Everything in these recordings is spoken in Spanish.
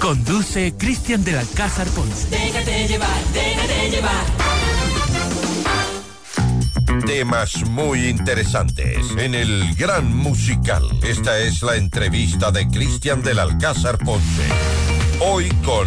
Conduce Cristian del Alcázar Ponce. Déjate llevar, déjate llevar. Temas muy interesantes en el Gran Musical. Esta es la entrevista de Cristian del Alcázar Ponce. Hoy con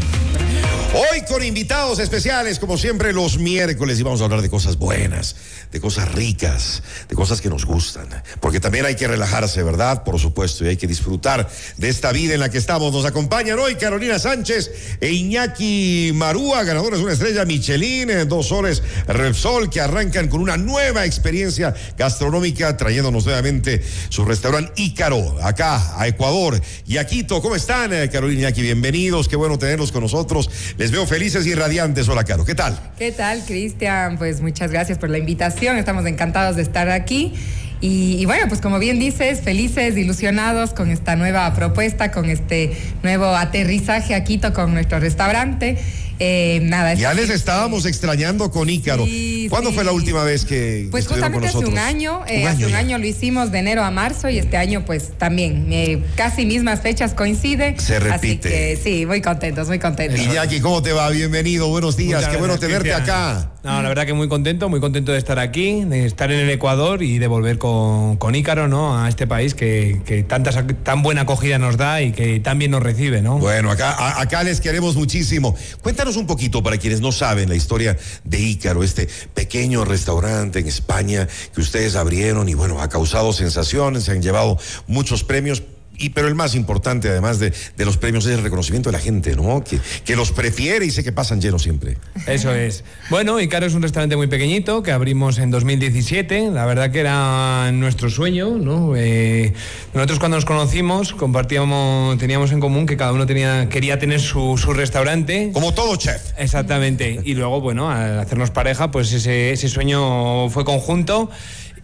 Hoy con invitados especiales, como siempre, los miércoles, y vamos a hablar de cosas buenas, de cosas ricas, de cosas que nos gustan. Porque también hay que relajarse, ¿verdad? Por supuesto, y hay que disfrutar de esta vida en la que estamos. Nos acompañan hoy Carolina Sánchez e Iñaki Marúa, ganadores de una estrella Michelin, eh, dos soles Repsol, que arrancan con una nueva experiencia gastronómica, trayéndonos nuevamente su restaurante Ícaro, acá a Ecuador y a Quito. ¿Cómo están, eh, Carolina Iñaki? Bienvenidos, qué bueno tenerlos con nosotros. Veo felices y radiantes. Hola, Caro. ¿Qué tal? ¿Qué tal, Cristian? Pues muchas gracias por la invitación. Estamos encantados de estar aquí. Y, y, bueno, pues como bien dices, felices, ilusionados con esta nueva propuesta, con este nuevo aterrizaje a Quito con nuestro restaurante. Eh, nada, ya les estábamos extrañando con Ícaro. Sí, ¿Cuándo sí. fue la última vez que Pues con justamente hace un año, eh, Un hace año un ya. año lo hicimos de enero a marzo y este año pues también, eh, casi mismas fechas coincide. Se Así repite. que sí, muy contentos, muy contentos. Iñaki, ¿cómo te va? Bienvenido, buenos días. Muchas Qué bueno tenerte acá. No, la verdad que muy contento, muy contento de estar aquí, de estar en el Ecuador y de volver con, con Ícaro, ¿no? A este país que, que tantas, tan buena acogida nos da y que tan bien nos recibe, ¿no? Bueno, acá, a- acá les queremos muchísimo. Cuéntanos un poquito para quienes no saben la historia de Ícaro, este pequeño restaurante en España que ustedes abrieron y bueno, ha causado sensaciones, se han llevado muchos premios. Y, pero el más importante, además de, de los premios, es el reconocimiento de la gente, ¿no? Que, que los prefiere y sé que pasan llenos siempre. Eso es. Bueno, Ícaro es un restaurante muy pequeñito que abrimos en 2017. La verdad que era nuestro sueño, ¿no? Eh, nosotros cuando nos conocimos compartíamos, teníamos en común que cada uno tenía, quería tener su, su restaurante. Como todo chef. Exactamente. Y luego, bueno, al hacernos pareja, pues ese, ese sueño fue conjunto.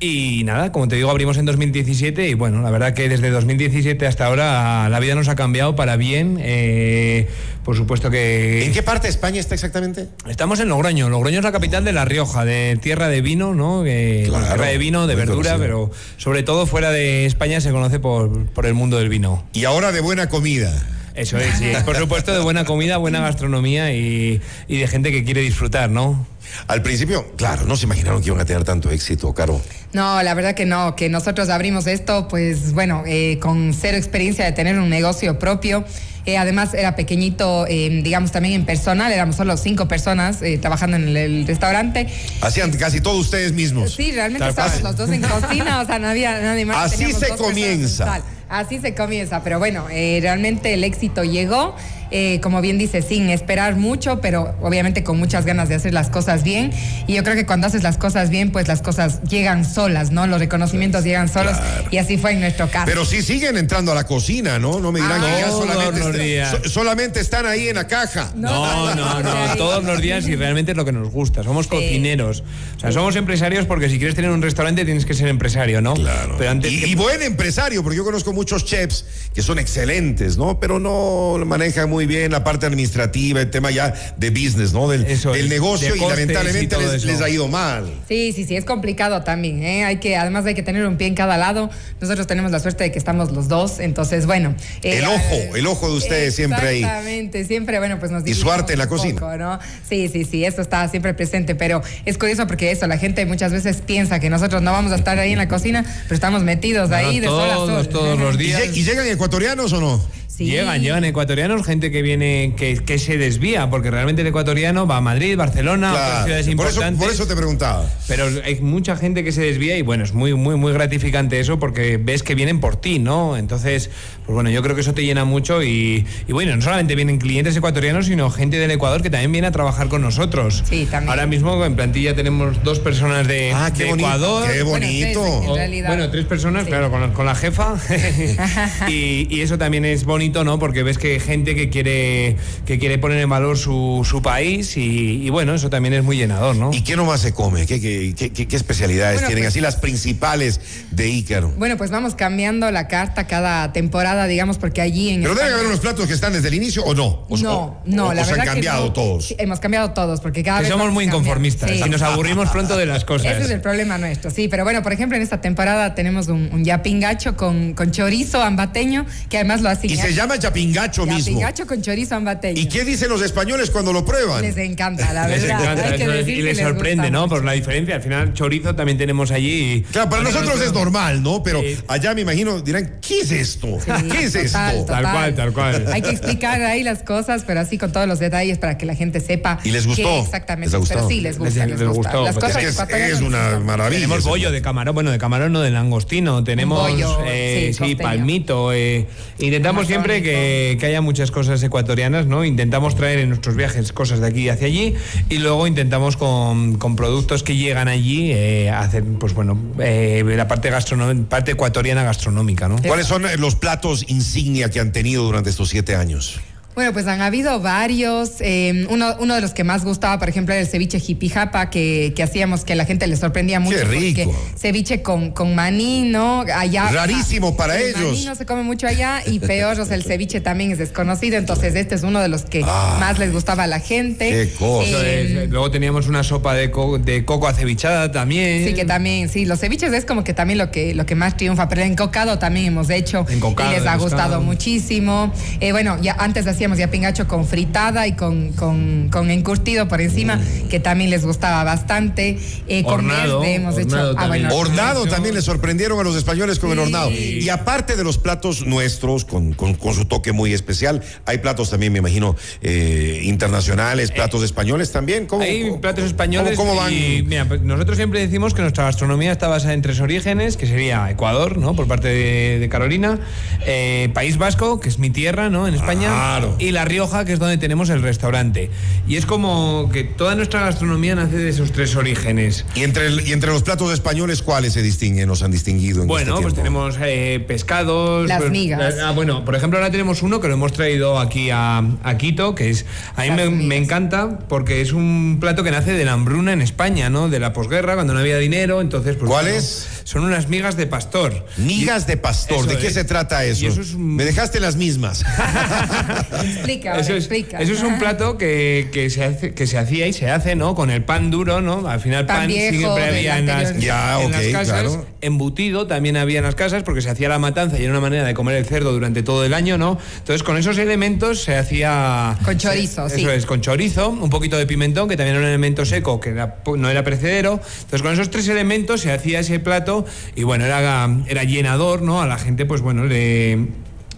Y nada, como te digo, abrimos en 2017 y bueno, la verdad que desde 2017 hasta ahora la vida nos ha cambiado para bien. Eh, por supuesto que... ¿En qué parte de España está exactamente? Estamos en Logroño. Logroño es la capital de La Rioja, de tierra de vino, ¿no? Claro, tierra de vino, de verdura, pero sobre todo fuera de España se conoce por, por el mundo del vino. Y ahora de buena comida. Eso es, sí. Por supuesto, de buena comida, buena gastronomía y, y de gente que quiere disfrutar, ¿no? Al principio, claro, no se imaginaron que iban a tener tanto éxito, Caro. No, la verdad que no, que nosotros abrimos esto, pues bueno, eh, con cero experiencia de tener un negocio propio. Eh, además era pequeñito, eh, digamos también en personal, éramos solo cinco personas eh, trabajando en el, el restaurante. Hacían casi todo ustedes mismos. Sí, realmente estábamos los dos en cocina, o sea, no había nadie más. Así se comienza. Así se comienza, pero bueno, eh, realmente el éxito llegó, eh, como bien dice, sin esperar mucho, pero obviamente con muchas ganas de hacer las cosas bien. Y yo creo que cuando haces las cosas bien, pues las cosas llegan solas, ¿no? Los reconocimientos llegan solos y así fue en nuestro caso. Pero sí siguen entrando a la cocina, ¿no? No me dirán Ah, que ya todos solamente, los días. so- solamente están ahí en la caja. No, no, no, todos los días y realmente es lo que nos gusta. Somos cocineros. O sea, somos empresarios porque si quieres tener un restaurante tienes que ser empresario, ¿no? Claro. Pero antes y, que- y buen empresario, porque yo conozco muchos chefs que son excelentes, ¿no? Pero no manejan muy bien la parte administrativa, el tema ya de business, ¿no? Del, Eso del negocio de y lamentablemente y les, ha ido mal. Sí, sí, sí, es complicado también, ¿eh? Hay que, además hay que tener un pie en cada lado. Nosotros tenemos la suerte de que estamos los dos, entonces, bueno. eh, El ojo, el ojo de ustedes siempre ahí. Exactamente, siempre, bueno, pues nos Y su arte en la cocina. poco, ¿no? Sí, sí, sí, eso está siempre presente, pero es curioso porque eso, la gente muchas veces piensa que nosotros no vamos a estar ahí en la cocina, pero estamos metidos ahí de sol a sol. todos los ¿Y, días. lle- y llegan ecuatorianos o no? Sí. Llegan, llegan ecuatorianos, gente que viene, que, que se desvía, porque realmente el ecuatoriano va a Madrid, Barcelona, otras Claro. ciudades Por eso, importantes. por eso te preguntaba. Pero hay mucha gente que se desvía y bueno, es muy, muy, muy gratificante eso porque ves que vienen por ti, ¿no? Entonces, pues bueno, yo creo que eso te llena mucho y, y bueno, no solamente vienen clientes ecuatorianos, sino gente del Ecuador que también viene a trabajar con nosotros. Sí, también. Ahora mismo en plantilla tenemos dos personas de, Ah, qué de bonito. Ecuador. Qué Bueno, bonito. tres, en O- bueno, tres personas, Sí. claro, con, con la jefa. y, y eso también es bonito bonito, ¿no? Porque ves que hay gente que quiere, que quiere poner en valor su, su país y, y bueno, eso también es muy llenador, ¿no? ¿Y qué nomás se come? ¿Qué, qué, qué- qué- qué especialidades Bueno, tienen? pues- Así las principales de Ícaro. Bueno, pues vamos cambiando la carta cada temporada, digamos, porque allí en Pero deben España- haber unos platos que están desde el inicio o no. O- no, o- no, o- la o se verdad han cambiado que no. todos. Hemos cambiado todos, porque cada que vez somos muy inconformistas Sí. y nos aburrimos pronto de las cosas. Ese es el problema nuestro, sí. Pero bueno, por ejemplo, en esta temporada tenemos un, un yapingacho con, con chorizo ambateño, que además lo hacen. Y se llama chapingacho mismo. Yapingacho con chorizo ambateño. ¿Y qué dicen los españoles cuando lo prueban? Les encanta, la Les verdad. encanta Hay que eso, decir y que les les sorprende, gusta ¿no? Por la diferencia. Al final, chorizo también tenemos allí. y- Claro, para Bueno, nosotros es normal, ¿no? Pero Sí. allá me imagino dirán, ¿qué es esto? Sí, ¿Qué es total, esto? Tal cual, tal cual. Hay que explicar ahí las cosas, pero así con todos los detalles para que la gente sepa. ¿Y les gustó? qué exactamente. ¿Les ha gustado? Pero sí, les gusta. Les- Les, les gusta. gustó, Las Es cosas que es, es les una maravilla. Tenemos bollo de camarón, bueno, de camarón no, de langostino, tenemos bollo, eh, sí, palmito. eh, intentamos siempre Amazónico. que, que haya muchas cosas ecuatorianas, ¿no? Intentamos traer en nuestros viajes cosas de aquí hacia allí y luego intentamos con, con productos que llegan allí eh, hacer, pues bueno, eh, la parte parte ecuatoriana gastronómica, ¿no? ¿Cuáles son los platos insignia que han tenido durante estos siete años? Bueno, pues han habido varios. eh, uno, uno de los que más gustaba, por ejemplo, era el ceviche jipijapa, que, que hacíamos que la gente le sorprendía mucho. ¡Qué rico! porque Ceviche con, con maní, ¿no? Allá. Rarísimo para el ellos. maní no se come mucho allá y peor, o sea, el ceviche también es desconocido. Entonces, este es uno de los que Ah. más les gustaba a la gente. ¡Qué cosa! Eso Eh, luego teníamos una sopa de, co- de coco acevichada también. Sí, que también, sí, los ceviches es como que también lo que, lo que más triunfa, pero el encocado también hemos hecho Encocado, y les ha gustado muchísimo. Eh, bueno, ya antes hacíamos ya pingacho con fritada y con, con, con encurtido por encima, que también les gustaba bastante. Eh, con Hornado, verde hemos hornado hecho. Ah, también. bueno, Hornado también le sorprendieron a los españoles con el hornado. Y aparte de los platos nuestros, con, con- con su toque muy especial, hay platos también, me imagino, eh, internacionales, platos españoles también. ¿Cómo, Hay cómo- platos españoles ¿Cómo, cómo van? y mira, pues nosotros siempre decimos que nuestra gastronomía está basada en tres orígenes, que sería Ecuador, ¿no? Por parte de, de Carolina, eh, País Vasco, que es mi tierra, ¿no? En España, Claro. Y La Rioja, que es donde tenemos el restaurante. Y es como que toda nuestra gastronomía nace de esos tres orígenes. Y entre, el- y entre los platos españoles, ¿cuáles se distinguen, nos han distinguido en Bueno, este pues tenemos eh, pescados. Las pues, migas. ah, bueno, por ejemplo, ahora tenemos uno que lo hemos traído aquí a, a Quito, que es. A mí me, encanta porque es un plato que nace de la hambruna en España, ¿no? De la posguerra, cuando no había dinero. Entonces, pues. ¿Cuál bueno, es? Son unas migas de pastor. Migas de pastor, Eso ¿de qué es. se trata eso? Y eso es un- Me dejaste las mismas. Explica, Eso es, explica. eso es un plato que, que se hace, que se hacía y se hace, ¿no? Con el pan duro, ¿no? Al final Pan pan, viejo siempre había en las. Ya, en ok, las casas. claro. Embutido también había en las casas porque se hacía la matanza y era una manera de comer el cerdo durante todo el año, ¿no? Entonces con esos elementos se hacía... Con chorizo, se- sí. Eso es, con chorizo, un poquito de pimentón, que también era un elemento seco, que era- no era precedero. Entonces con esos tres elementos se hacía ese plato y bueno, era, era llenador, ¿no? A la gente, pues bueno, le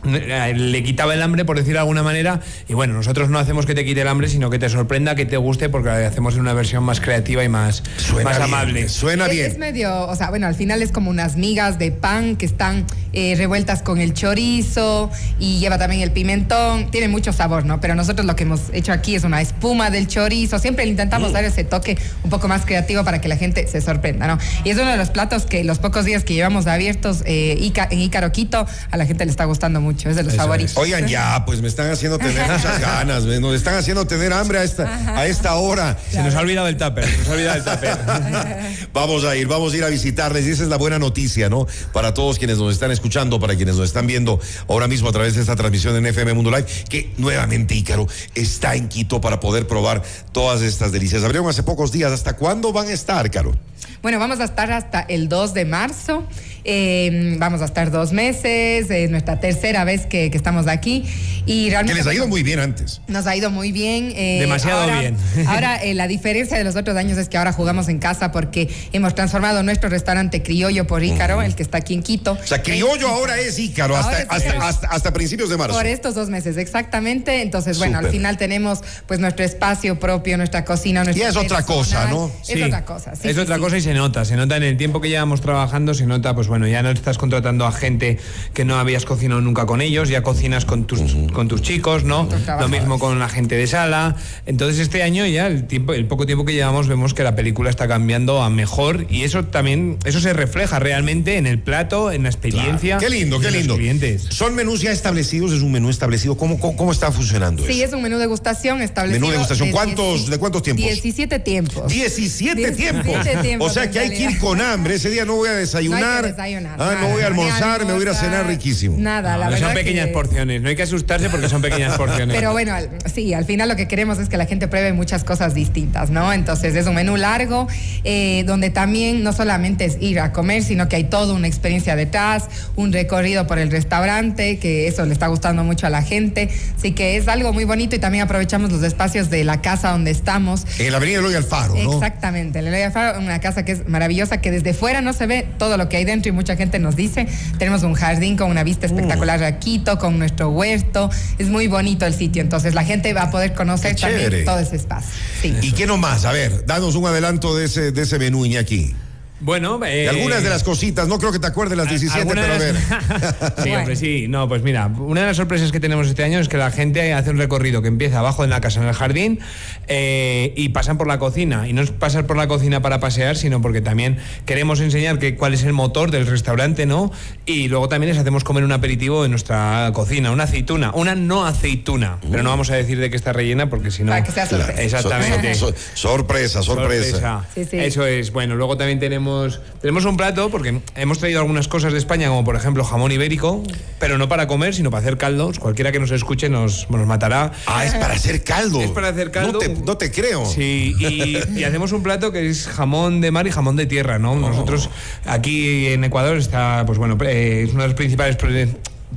le quitaba el hambre, por decir de alguna manera, y bueno, nosotros no hacemos que te quite el hambre, sino que te sorprenda, que te guste, porque la hacemos en una versión más creativa y más, Suena más bien, amable. Suena Es- bien. Es medio, o sea, bueno, al final es como unas migas de pan que están eh, revueltas con el chorizo y lleva también el pimentón. Tiene mucho sabor, ¿no? Pero nosotros lo que hemos hecho aquí es una espuma del chorizo. Siempre intentamos Mm. dar ese toque un poco más creativo para que la gente se sorprenda, ¿no? Y es uno de los platos que los pocos días que llevamos abiertos eh, Ica- en Ícaro Quito, a la gente le está gustando mucho. Es de los Eso favoritos. Oigan, ya, pues me están haciendo tener muchas ganas, nos están haciendo tener hambre a esta, a esta hora. Se nos ha olvidado el tupper, se nos ha olvidado el tupper. Vamos a ir, vamos a ir a visitarles y esa es la buena noticia, ¿no? Para todos quienes nos están escuchando, para quienes nos están viendo ahora mismo a través de esta transmisión en FM Mundo Live, que nuevamente Ícaro está en Quito para poder probar todas estas delicias. Abrieron hace pocos días, ¿hasta cuándo van a estar, Caro? Bueno, vamos a estar hasta el 2 de marzo. Eh, vamos a estar dos meses, es nuestra tercera vez que, que estamos aquí. Y Que realmente les ha ido muy bien antes. nos ha ido muy bien. eh, Demasiado ahora- bien. Ahora, eh, la diferencia de los otros años es que ahora jugamos en casa porque hemos transformado nuestro restaurante criollo por Ícaro, el que está aquí en Quito. O sea, criollo ahora es Ícaro, hasta, es hasta, Ícaro. hasta, hasta principios de marzo. Por estos dos meses, exactamente. Entonces, bueno, Súper. al final tenemos pues nuestro espacio propio, nuestra cocina, nuestra Y es otra cosa, ¿no? Es Sí, otra cosa, sí. es sí, otra sí. cosa y se nota, se nota en el tiempo que llevamos trabajando, se nota, pues bueno. ya no estás contratando a gente que no habías cocinado nunca con ellos, ya cocinas con tus, con tus chicos, ¿no? Lo mismo con la gente de sala. Entonces este año ya el tiempo, el poco tiempo que llevamos vemos que la película está cambiando a mejor y eso también, eso se refleja realmente en el plato, en la experiencia. Qué lindo, de qué los lindo. clientes. ¿Son menús ya establecidos? ¿Es un menú establecido? ¿Cómo, cómo, cómo está funcionando Sí, eso? es un menú degustación establecido. Menú degustación. de ¿Cuántos- 10 de cuántos tiempos? 17 tiempos. 17 17 tiempos. tiempos, O sea que hay que ir con hambre. Ese día no voy a desayunar. No hay que desayunar. Ah, no voy a almorzar, me voy a ir a cenar riquísimo. Nada, la No, verdad. son pequeñas que- porciones, no hay que asustarse porque son pequeñas porciones. Pero bueno, al- sí, al final lo que queremos es que la gente pruebe muchas cosas distintas, ¿no? Entonces es un menú largo, eh, donde también no solamente es ir a comer, sino que hay toda una experiencia detrás, un recorrido por el restaurante, que eso le está gustando mucho a la gente. Así que es algo muy bonito y también aprovechamos los espacios de la casa donde estamos. En la avenida Eloy Alfaro, ¿no? Exactamente, el Eloy Alfaro, una casa que es maravillosa, que desde fuera no se ve todo lo que hay dentro y mucha gente nos dice. Tenemos un jardín con una vista espectacular Mm. a Quito, con nuestro huerto. Es muy bonito el sitio, entonces la gente va a poder conocer también todo ese espacio. Sí. ¿Y qué nomás? A ver, danos un adelanto de ese, de ese menú, Iñaki. Bueno, eh, algunas de las cositas, no creo que te acuerdes las 17, ¿Alguna pero a de ver. las- sí, hombre, sí. No, pues mira, una de las sorpresas que tenemos este año es que la gente hace un recorrido que empieza abajo en la casa, en el jardín, eh, y pasan por la cocina. Y no es pasar por la cocina para pasear, sino porque también queremos enseñar que, cuál es el motor del restaurante, ¿no? Y luego también les hacemos comer un aperitivo en nuestra cocina, una aceituna, una no aceituna. Pero no vamos a decir de qué está rellena porque si no. Para que sea sorpresa. Exactamente. So- so- sorpresa, sorpresa. Sorpresa. Sí, sí. Eso es. Bueno, luego también tenemos tenemos un plato porque hemos traído algunas cosas de España, como por ejemplo jamón ibérico, pero no para comer, sino para hacer caldos. Cualquiera que nos escuche nos, nos matará. Ah, es para hacer caldo. Es para hacer caldo. No te, no te creo. Sí, y, y hacemos un plato que es jamón de mar y jamón de tierra, ¿no? Nosotros aquí en Ecuador está, pues bueno, eh, es uno de los principales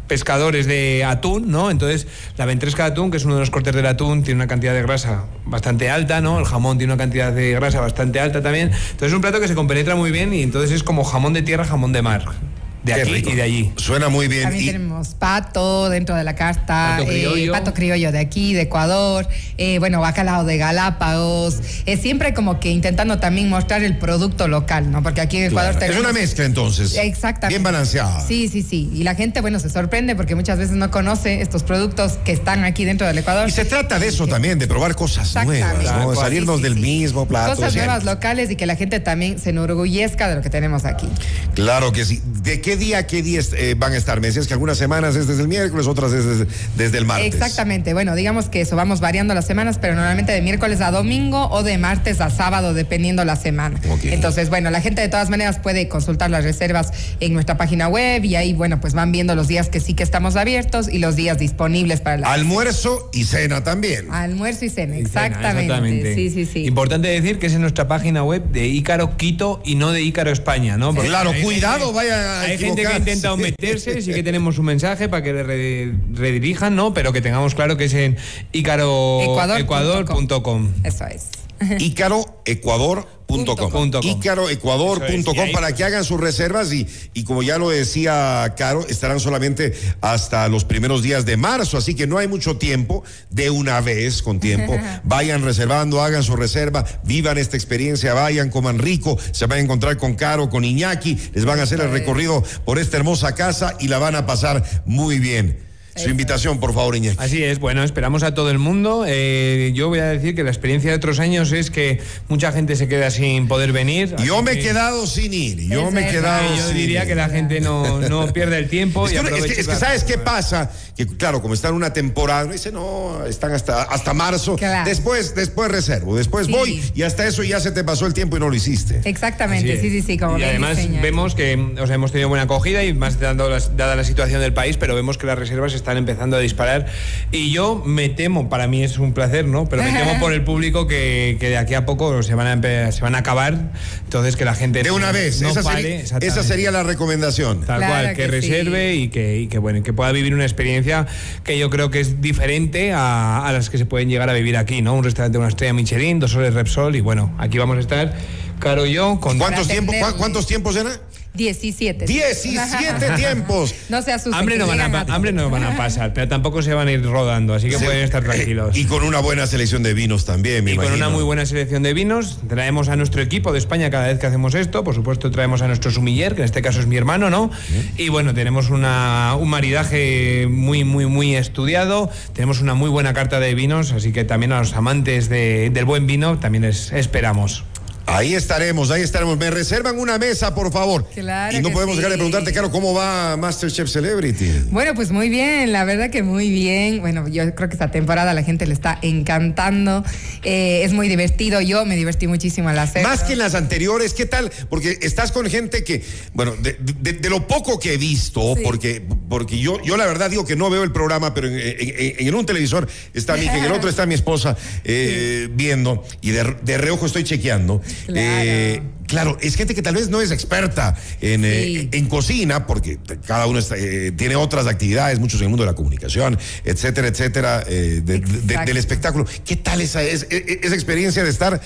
pescadores de atún, ¿no? Entonces, la ventresca de atún, que es uno de los cortes del atún, tiene una cantidad de grasa bastante alta, ¿no? El jamón tiene una cantidad de grasa bastante alta también. Entonces, es un plato que se compenetra muy bien y entonces es como jamón de tierra, jamón de mar. De Qué aquí rico. y de allí. Suena muy bien. También Y- tenemos pato dentro de la carta, Pato eh, criollo. pato criollo de aquí, de Ecuador, eh, bueno, bacalao de Galápagos, eh, siempre como que intentando también mostrar el producto local, ¿no? Porque aquí en Ecuador Claro. Es tenemos... una mezcla entonces. Exactamente. Bien balanceada. Sí, sí, sí. Y la gente, bueno, se sorprende porque muchas veces no conoce estos productos que están aquí dentro del Ecuador. Y se trata de eso también, de probar cosas nuevas, Exactamente. ¿no? Sí, salirnos sí, del sí. mismo plato. Cosas nuevas locales y que la gente también se enorgullezca de lo que tenemos aquí. Claro que sí. ¿De qué día a qué día eh, van a estar? Me decías que algunas semanas es desde el miércoles, otras es desde, desde el martes. Exactamente. Bueno, digamos que eso, vamos variando las semanas, pero normalmente de miércoles a domingo o de martes a sábado, dependiendo la semana. Entonces, bueno, la gente de todas maneras puede consultar las reservas en nuestra página web y ahí, bueno, pues van viendo los días que sí que estamos abiertos y los días disponibles para la Almuerzo y cena también. almuerzo y cena. Cena, Exactamente. Sí, sí, sí. Importante decir que es en nuestra página web de Ícaro Quito y no de Ícaro España, ¿no? Porque Claro, cuidado, vaya a Hay gente que ha intentado meterse, sí que tenemos un mensaje para que le re- redirijan, ¿no? Pero que tengamos claro que es en ícaroecuador.com. Ecuador.com. Eso es. ícaroecuador.com Punto com. ícaroecuador.com Eso es, y ahí- para que hagan sus reservas y, y como ya lo decía Caro, estarán solamente hasta los primeros días de marzo, así que no hay mucho tiempo, de una vez con tiempo, vayan reservando, hagan su reserva, vivan esta experiencia, vayan, coman rico, se van a encontrar con Caro, con Iñaki, les van a hacer el recorrido por esta hermosa casa y la van a pasar muy bien. Su invitación, por favor, Iñaki. Así es, bueno, esperamos a todo el mundo. Eh, yo voy a decir que la experiencia de otros años es que mucha gente se queda sin poder venir. Yo me he que- quedado sin ir, yo Es me he quedado Yo sin diría ir. que la gente no, no pierde el tiempo Es y que, es que- es que ¿sabes qué pasa? Que claro, como están en una temporada, dice, no, están hasta, hasta marzo. Claro. Después, después reservo, después Sí. voy y hasta eso ya se te pasó el tiempo y no lo hiciste. Exactamente, sí, sí, sí, como y bien además diseña. vemos que o sea, hemos tenido buena acogida y más dando las- dada la situación del país, pero vemos que las reservas están empezando a disparar. Y yo me temo, para mí es un placer, ¿no? Pero me temo por el público que, que de aquí a poco se van a, se van a acabar. Entonces que la gente De una vez, no esa, pare, sería, esa sería la recomendación. Tal Claro cual, que, que sí. reserve y que, y que, bueno, que pueda vivir una experiencia que yo creo que es diferente a, a las que se pueden llegar a vivir aquí, ¿no? Un restaurante de una estrella Michelin, dos soles Repsol y bueno, aquí vamos a estar, Caro y yo, con ¿Cuántos, tiempos, ¿Cuántos tiempos era? 17. 17 tiempos. No se asusten. Hambre no, van a, llegan pa- hambre no van a pasar, pero tampoco se van a ir rodando, así que pueden estar tranquilos. Y con una buena selección de vinos también, me Y con una muy buena selección de vinos, traemos a nuestro equipo de España cada vez que hacemos esto. Por supuesto, traemos a nuestro sumiller, que en este caso es mi hermano, ¿no? Y bueno, tenemos una, un maridaje muy, muy, muy estudiado. Tenemos una muy buena carta de vinos, así que también a los amantes de- del buen vino también es- esperamos. Ahí estaremos, ahí estaremos. Me reservan una mesa, por favor. Claro y no que podemos dejar de preguntarte, Caro, ¿cómo va Masterchef Celebrity? Bueno, pues muy bien, la verdad que muy bien. Bueno, yo creo que esta temporada la gente le está encantando. Eh, es muy divertido. Yo me divertí muchísimo al hacerlo. Más que en las anteriores, ¿qué tal? Porque estás con gente que, bueno, de, de- de lo poco que he visto, Sí. porque, porque yo, yo la verdad digo que no veo el programa, pero en, en- en un televisor está mi hija, en el otro está mi esposa eh, viendo, y de, de reojo estoy chequeando. Claro. Eh, Claro, es gente que tal vez no es experta en, eh, en cocina, porque cada uno está, eh, tiene otras actividades, muchos en el mundo de la comunicación, etcétera, etcétera, eh, de- de- Exacto. del espectáculo. ¿Qué tal esa, es- e- esa experiencia de estar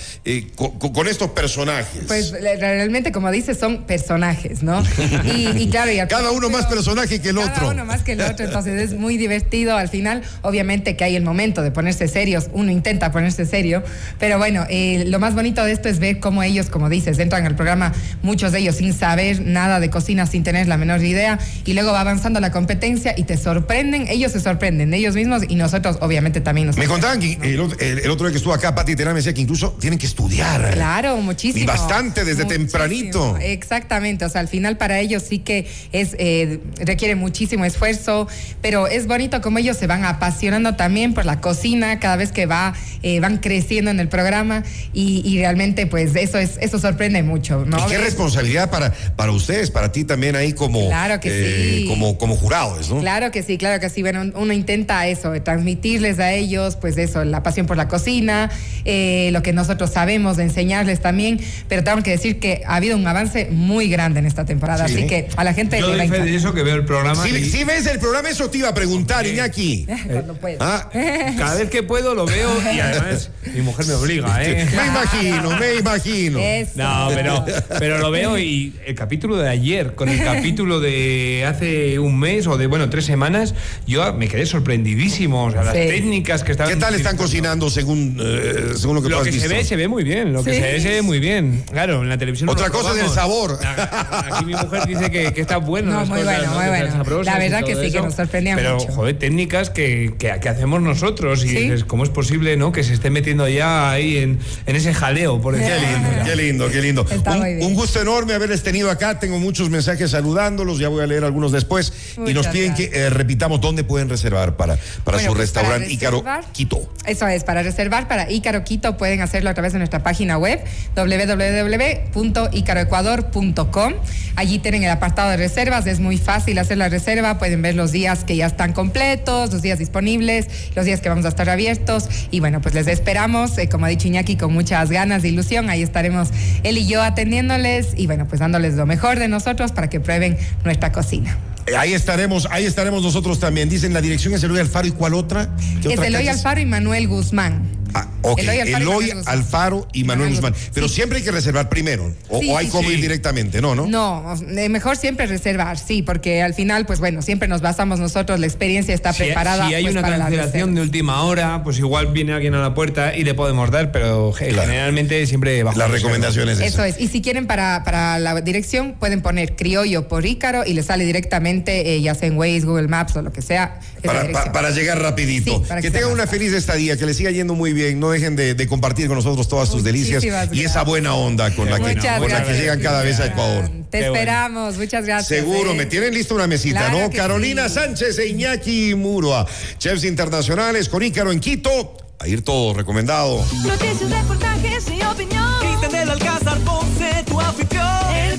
co- co- con, estos personajes? Pues realmente, como dices, son personajes, ¿no? Y, y claro, y al cada uno más personaje que el Cada otro. uno más que el otro, entonces es muy divertido. Al final, obviamente que hay el momento de ponerse serios, uno intenta ponerse serio, pero bueno, lo más bonito de esto es ver cómo ellos, como dices, entran al programa, muchos de ellos sin saber nada de cocina, sin tener la menor idea, y luego va avanzando la competencia y te sorprenden, ellos se sorprenden de ellos mismos y nosotros obviamente también nos Me contaban que el, otro- el- el otro día que estuvo acá, Pati Terán me decía que incluso tienen que estudiar. Claro, muchísimo. Y bastante desde Muchísimo, tempranito. Exactamente, o sea, al final para ellos sí que es eh, requiere muchísimo esfuerzo, pero es bonito como ellos se van apasionando también por la cocina cada vez que va eh, van creciendo en el programa y, y realmente pues eso es eso sorprende mucho, ¿no? Y qué Ves- responsabilidad para, para ustedes, para ti también ahí como, Claro que eh, sí. como, como jurados, ¿no? Claro que sí, claro que sí. Bueno, uno intenta eso, transmitirles a ellos, pues eso, la pasión por la cocina, eh, lo que nosotros sabemos, de enseñarles también. Pero tengo que decir que ha habido un avance muy grande en esta temporada, Sí. así que a la gente Yo le va a doy fe de eso que veo el programa. Si, y si ves el programa, eso te iba a preguntar, Iñaki. Cuando pueda. Ah, Cada vez que puedo lo veo y además mi mujer me obliga, ¿eh? me imagino, me imagino. Eso. No, pero, pero lo veo y el capítulo de ayer con el capítulo de hace un mes o de, bueno, tres semanas, yo me quedé sorprendidísimo. O sea, las Sí. técnicas que estaban. ¿Qué tal están cocinando según, eh, según lo que tú Lo has que visto? se ve, se ve muy bien. Lo que Sí. se ve, se ve muy bien. Claro, en la televisión. Otra cosa es el sabor. Aquí mi mujer dice que, que está bueno. No, las muy cosas, bueno, ¿no? muy bueno. La verdad que sí, que nos sorprendían Pero, mucho. joder, técnicas que, que, que hacemos nosotros. Y Sí. dices, ¿cómo es posible, no? Que se esté metiendo ya ahí en, en ese jaleo, por Qué decirlo. lindo, qué lindo, qué lindo. Está Un, muy bien. un gusto enorme haberles tenido acá. Tengo muchos mensajes saludándolos. Ya voy a leer algunos después. y nos piden que eh, repitamos dónde pueden reservar para, para Bueno, su pues, para restaurante Ícaro Quito. Eso es, para reservar para Ícaro Quito pueden hacerlo a través de nuestra página web www.icaroecuador.com. Allí tienen el apartado de reservas, es muy fácil hacer la reserva, pueden ver los días que ya están completos, los días disponibles, los días que vamos a estar abiertos y bueno, pues les esperamos, eh, como ha dicho Iñaki, con muchas ganas de ilusión, ahí estaremos él y yo atendiéndoles y bueno, pues dándoles lo mejor de nosotros para que prueben nuestra cocina. Eh, Ahí estaremos, ahí estaremos nosotros también. Dicen la dirección es Eloy Alfaro y cuál otra? ¿Qué Es otra Eloy Alfaro y Manuel Guzmán. Ah, ok. Eloy Eloy, Alfaro y Manuel Guzmán. Alfaro y Manuel Guzmán. Pero Sí. siempre hay que reservar primero. O, Sí, o hay sí, como sí. ir directamente, ¿no? ¿No? No, eh, mejor siempre reservar, sí, porque al final, pues bueno, siempre nos basamos nosotros, la experiencia está Si, preparada. si hay pues, una para la cancelación de última hora, pues igual viene alguien a la puerta y le podemos dar, pero Claro. generalmente siempre bajo Las reserva. recomendaciones es Eso esa. es. Y si quieren para, para la dirección, pueden poner criollo por Ícaro y les sale directamente, eh, ya sea en Waze, Google Maps o lo que sea. Para, pa- para llegar rapidito. Sí, para que que tengan una feliz estadía, que les siga yendo muy bien. No dejen de, de compartir con nosotros todas tus delicias y esa buena onda con la que, con la que llegan cada vez a Ecuador. Te Qué bueno. esperamos, muchas gracias. Seguro, eh. me tienen lista una mesita, Claro ¿no? Carolina sí. Sánchez e Iñaki Murua, chefs internacionales con Ícaro en Quito. A ir todo recomendado. Noticias, reportajes y opinión. Cristian del Alcázar Ponce, tu anfitrión. El